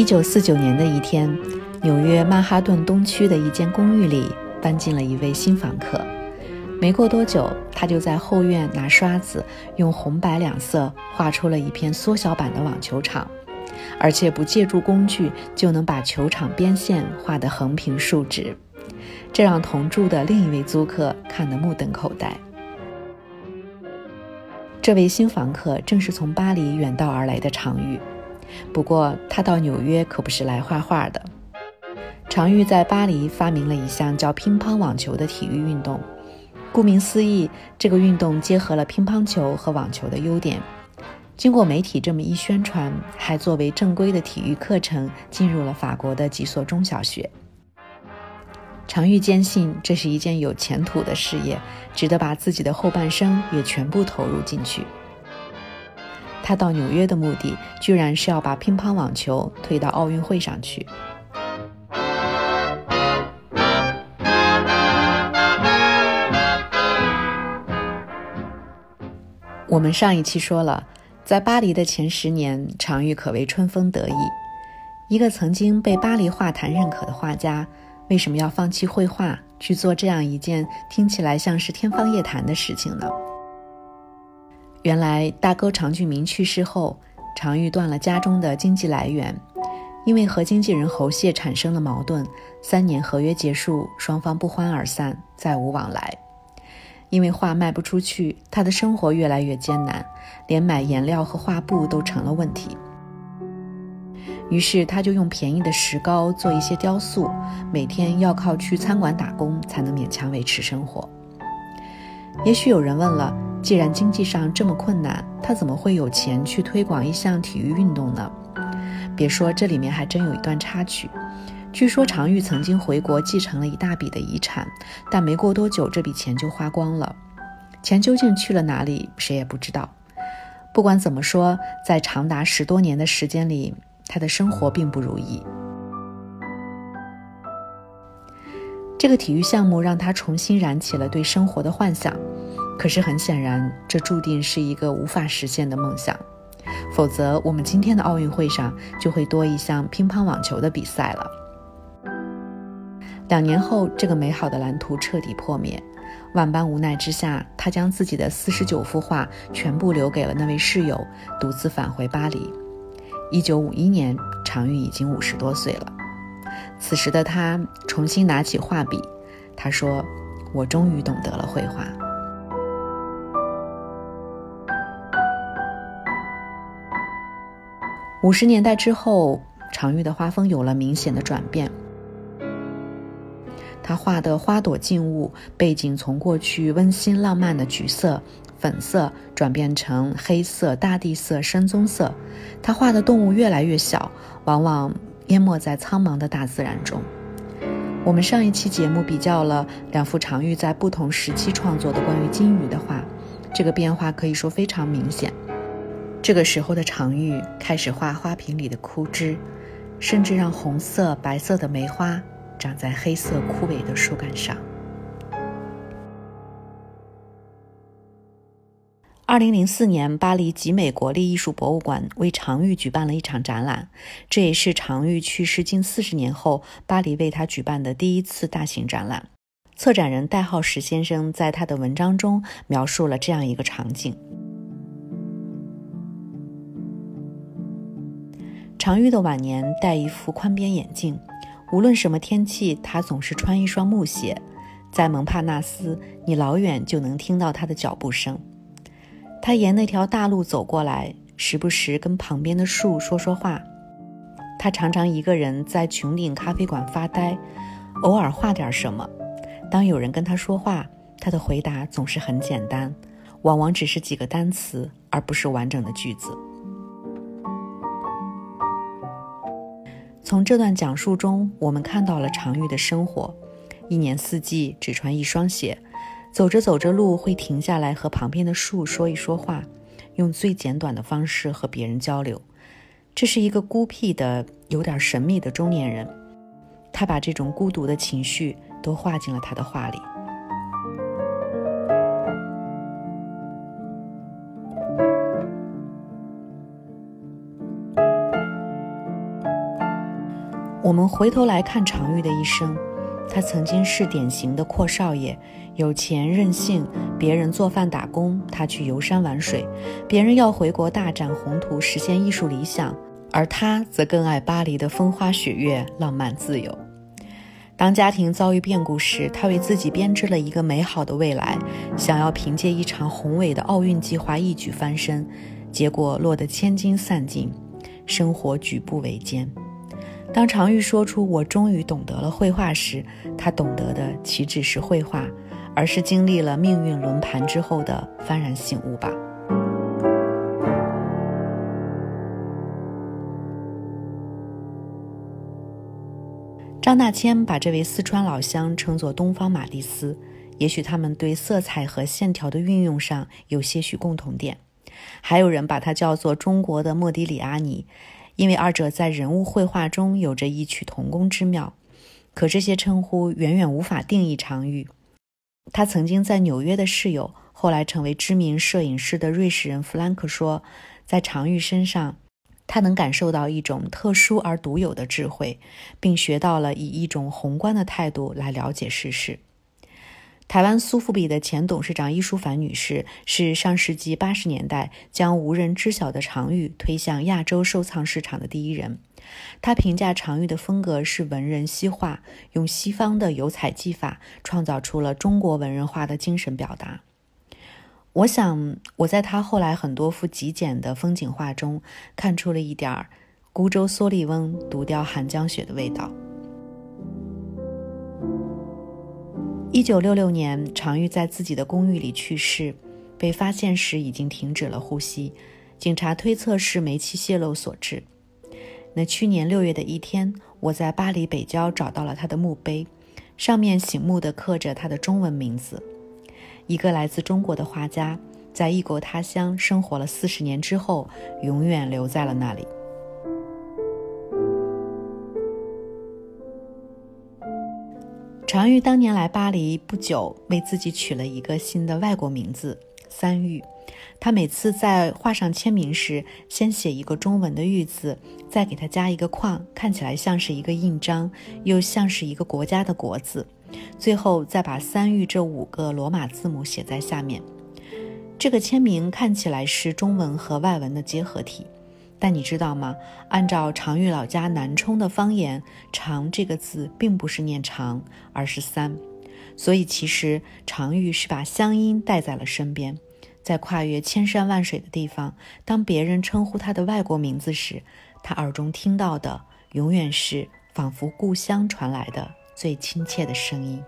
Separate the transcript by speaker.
Speaker 1: 一九四九年的一天，纽约曼哈顿东区的一间公寓里搬进了一位新房客。没过多久，他就在后院拿刷子，用红白两色画出了一片缩小版的网球场，而且不借助工具就能把球场边线画得横平竖直，这让同住的另一位租客看得目瞪口呆。这位新房客正是从巴黎远道而来的常玉，不过他到纽约可不是来画画的。常玉在巴黎发明了一项叫乒乓网球的体育运动。顾名思义，这个运动结合了乒乓球和网球的优点。经过媒体这么一宣传，还作为正规的体育课程进入了法国的几所中小学。常玉坚信这是一件有前途的事业，值得把自己的后半生也全部投入进去。他到纽约的目的，居然是要把乒乓网球推到奥运会上去。我们上一期说了，在巴黎的前十年，常玉可谓春风得意。一个曾经被巴黎画坛认可的画家，为什么要放弃绘画，去做这样一件听起来像是天方夜谭的事情呢？原来，大哥常俊明去世后，常玉断了家中的经济来源，因为和经纪人侯谢产生了矛盾，三年合约结束，双方不欢而散，再无往来。因为画卖不出去，他的生活越来越艰难，连买颜料和画布都成了问题。于是他就用便宜的石膏做一些雕塑，每天要靠去餐馆打工才能勉强维持生活。也许有人问了，既然经济上这么困难，他怎么会有钱去推广一项体育运动呢？别说，这里面还真有一段插曲。据说常玉曾经回国继承了一大笔的遗产，但没过多久这笔钱就花光了。钱究竟去了哪里，谁也不知道。不管怎么说，在长达十多年的时间里，他的生活并不如意。这个体育项目让他重新燃起了对生活的幻想，可是很显然，这注定是一个无法实现的梦想。否则，我们今天的奥运会上就会多一项乒乓网球的比赛了。两年后，这个美好的蓝图彻底破灭。万般无奈之下，他将自己的四十九幅画全部留给了那位室友，独自返回巴黎。一九五一年，常玉已经五十多岁了。此时的他重新拿起画笔，他说：“我终于懂得了绘画。”五十年代之后，常玉的画风有了明显的转变。他画的花朵静物背景从过去温馨浪漫的橘色、粉色转变成黑色、大地色、深棕色。他画的动物越来越小，往往淹没在苍茫的大自然中。我们上一期节目比较了两幅常玉在不同时期创作的关于金鱼的画，这个变化可以说非常明显。这个时候的常玉开始画花瓶里的枯枝，甚至让红色、白色的梅花。长在黑色枯萎的树干上。二零零四年，巴黎集美国立艺术博物馆为常玉举办了一场展览，这也是常玉去世近四十年后，巴黎为他举办的第一次大型展览。策展人戴浩石先生在他的文章中描述了这样一个场景：常玉的晚年戴一副宽边眼镜。无论什么天气，他总是穿一双木鞋。在蒙帕纳斯，你老远就能听到他的脚步声。他沿那条大路走过来，时不时跟旁边的树说说话。他常常一个人在穹顶咖啡馆发呆，偶尔画点什么。当有人跟他说话，他的回答总是很简单，往往只是几个单词，而不是完整的句子。从这段讲述中，我们看到了常玉的生活：一年四季只穿一双鞋，走着走着路会停下来和旁边的树说一说话，用最简短的方式和别人交流。这是一个孤僻的、有点神秘的中年人，他把这种孤独的情绪都画进了他的画里。我们回头来看常玉的一生，他曾经是典型的阔少爷，有钱任性，别人做饭打工，他去游山玩水；别人要回国大展宏图，实现艺术理想，而他则更爱巴黎的风花雪月、浪漫自由。当家庭遭遇变故时，他为自己编织了一个美好的未来，想要凭借一场宏伟的奥运计划一举翻身，结果落得千金散尽，生活举步维艰。当常玉说出“我终于懂得了绘画”时，他懂得的岂止是绘画，而是经历了命运轮盘之后的幡然醒悟吧。张大千把这位四川老乡称作“东方马蒂斯”，也许他们对色彩和线条的运用上有些许共同点。还有人把他叫做“中国的莫迪里阿尼”，因为二者在人物绘画中有着异曲同工之妙。可这些称呼远远无法定义常玉。他曾经在纽约的室友，后来成为知名摄影师的瑞士人弗兰克说，在常玉身上。他能感受到一种特殊而独有的智慧，并学到了以一种宏观的态度来了解世事。台湾苏富比的前董事长伊淑凡女士是上世纪八十年代将无人知晓的常玉推向亚洲收藏市场的第一人。她评价常玉的风格是文人西化，用西方的油彩技法创造出了中国文人画的精神表达。我想，我在他后来很多幅极简的风景画中，看出了一点儿孤舟蓑笠翁，独钓寒江雪的味道。一九六六年，常玉在自己的公寓里去世，被发现时已经停止了呼吸，警察推测是煤气泄漏所致。那去年六月的一天，我在巴黎北郊找到了他的墓碑，上面醒目的刻着他的中文名字。一个来自中国的画家，在异国他乡生活了四十年之后，永远留在了那里。常玉当年来巴黎不久，为自己取了一个新的外国名字——三玉。他每次在画上签名时，先写一个中文的“玉”字，再给他加一个框，看起来像是一个印章，又像是一个国家的“国”字。最后再把“三玉”这五个罗马字母写在下面。这个签名看起来是中文和外文的结合体，但你知道吗？按照常玉老家南充的方言，“长”这个字并不是念“长”，而是“三”。所以其实常玉是把乡音带在了身边，在跨越千山万水的地方，当别人称呼他的外国名字时，他耳中听到的永远是仿佛故乡传来的。最亲切的声音。